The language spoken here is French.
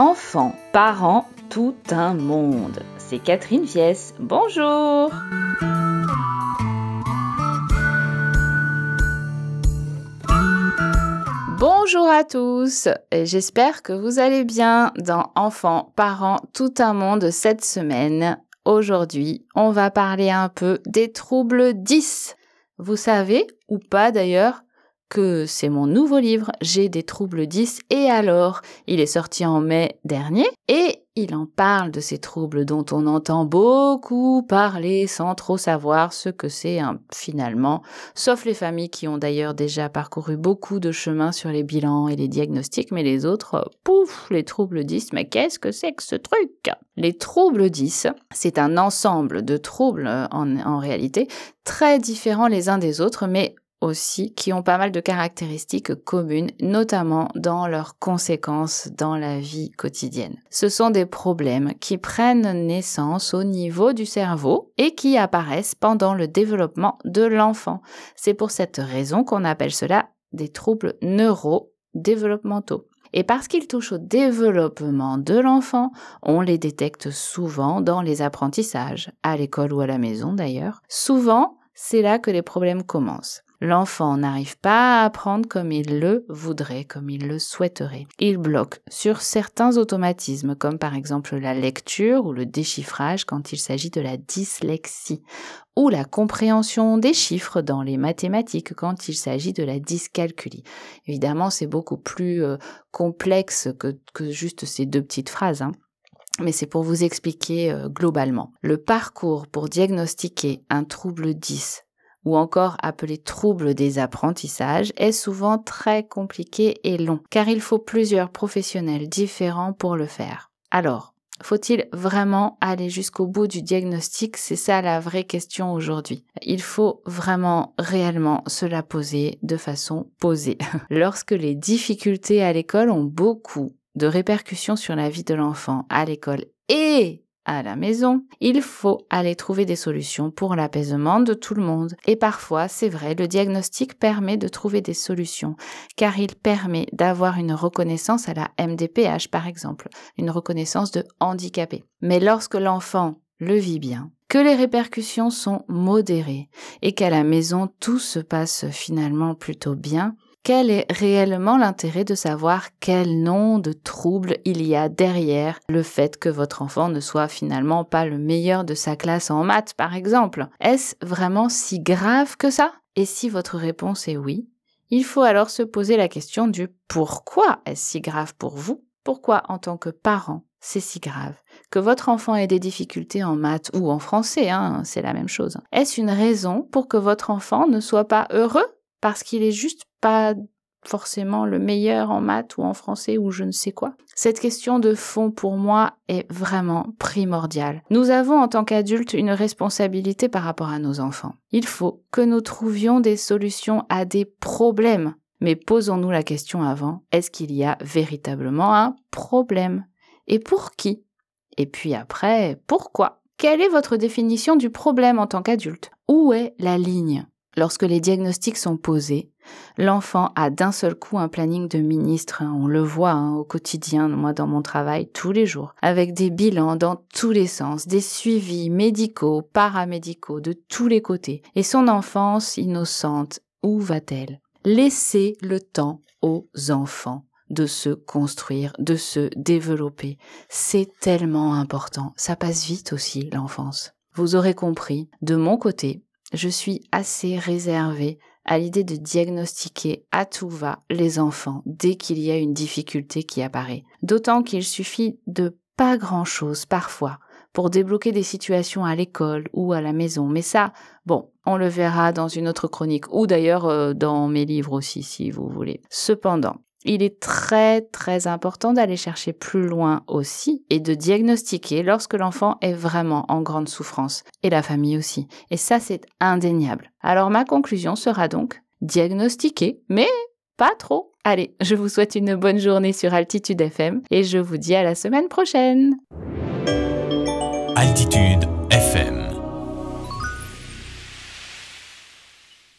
Enfants, parents, tout un monde. C'est Catherine Viès. Bonjour Bonjour à tous, j'espère que vous allez bien dans Enfants, parents, tout un monde cette semaine. Aujourd'hui, on va parler un peu des troubles 10. Vous savez, ou pas d'ailleurs, que c'est mon nouveau livre, J'ai des troubles 10 et alors Il est sorti en mai dernier et il en parle de ces troubles dont on entend beaucoup parler sans trop savoir ce que c'est hein, finalement, sauf les familles qui ont d'ailleurs déjà parcouru beaucoup de chemin sur les bilans et les diagnostics, mais les autres, pouf, les troubles 10, mais qu'est-ce que c'est que ce truc? Les troubles 10, c'est un ensemble de troubles en, en réalité très différents les uns des autres, mais aussi qui ont pas mal de caractéristiques communes, notamment dans leurs conséquences dans la vie quotidienne. Ce sont des problèmes qui prennent naissance au niveau du cerveau et qui apparaissent pendant le développement de l'enfant. C'est pour cette raison qu'on appelle cela des troubles neurodéveloppementaux. Et parce qu'ils touchent au développement de l'enfant, on les détecte souvent dans les apprentissages, à l'école ou à la maison d'ailleurs. Souvent, c'est là que les problèmes commencent. L'enfant n'arrive pas à apprendre comme il le voudrait, comme il le souhaiterait. Il bloque sur certains automatismes, comme par exemple la lecture ou le déchiffrage quand il s'agit de la dyslexie, ou la compréhension des chiffres dans les mathématiques quand il s'agit de la dyscalculie. Évidemment, c'est beaucoup plus euh, complexe que, juste ces deux petites phrases. Hein mais c'est pour vous expliquer euh, globalement. Le parcours pour diagnostiquer un trouble 10 ou encore appelé trouble des apprentissages, est souvent très compliqué et long, car il faut plusieurs professionnels différents pour le faire. Alors, faut-il vraiment aller jusqu'au bout du diagnostic? C'est ça la vraie question aujourd'hui. Il faut vraiment réellement se la poser de façon posée. Lorsque les difficultés à l'école ont beaucoup de répercussions sur la vie de l'enfant à l'école et à la maison, il faut aller trouver des solutions pour l'apaisement de tout le monde. Et parfois, c'est vrai, le diagnostic permet de trouver des solutions, car il permet d'avoir une reconnaissance à la MDPH, par exemple, une reconnaissance de handicapé. Mais lorsque l'enfant le vit bien, que les répercussions sont modérées et qu'à la maison tout se passe finalement plutôt bien, quel est réellement l'intérêt de savoir quel nom de trouble il y a derrière le fait que votre enfant ne soit finalement pas le meilleur de sa classe en maths, par exemple? Est-ce vraiment si grave que ça? Et si votre réponse est oui, il faut alors se poser la question du pourquoi est-ce si grave pour vous? Pourquoi en tant que parent c'est si grave? Que votre enfant ait des difficultés en maths ou en français, hein, c'est la même chose. Est-ce une raison pour que votre enfant ne soit pas heureux? Parce qu'il est juste pas forcément le meilleur en maths ou en français ou je ne sais quoi. Cette question de fond pour moi est vraiment primordiale. Nous avons en tant qu'adultes une responsabilité par rapport à nos enfants. Il faut que nous trouvions des solutions à des problèmes. Mais posons-nous la question avant, est-ce qu'il y a véritablement un problème? Et pour qui? Et puis après, pourquoi? Quelle est votre définition du problème en tant qu'adulte? Où est la ligne? Lorsque les diagnostics sont posés, l'enfant a d'un seul coup un planning de ministre. Hein. on le voit hein, au quotidien, moi dans mon travail, tous les jours, avec des bilans dans tous les sens, des suivis médicaux, paramédicaux, de tous les côtés. Et son enfance innocente, où va-t-elle? Laissez le temps aux enfants de se construire, de se développer. C'est tellement important. Ça passe vite aussi, l'enfance. Vous aurez compris, de mon côté, je suis assez réservée à l'idée de diagnostiquer à tout va les enfants dès qu'il y a une difficulté qui apparaît. D'autant qu'il suffit de pas grand chose parfois pour débloquer des situations à l'école ou à la maison. Mais ça, bon, on le verra dans une autre chronique ou d'ailleurs euh, dans mes livres aussi si vous voulez. Cependant, il est très très important d'aller chercher plus loin aussi et de diagnostiquer lorsque l'enfant est vraiment en grande souffrance et la famille aussi. Et ça c'est indéniable. Alors ma conclusion sera donc diagnostiquer, mais pas trop. Allez, je vous souhaite une bonne journée sur Altitude FM et je vous dis à la semaine prochaine. Altitude FM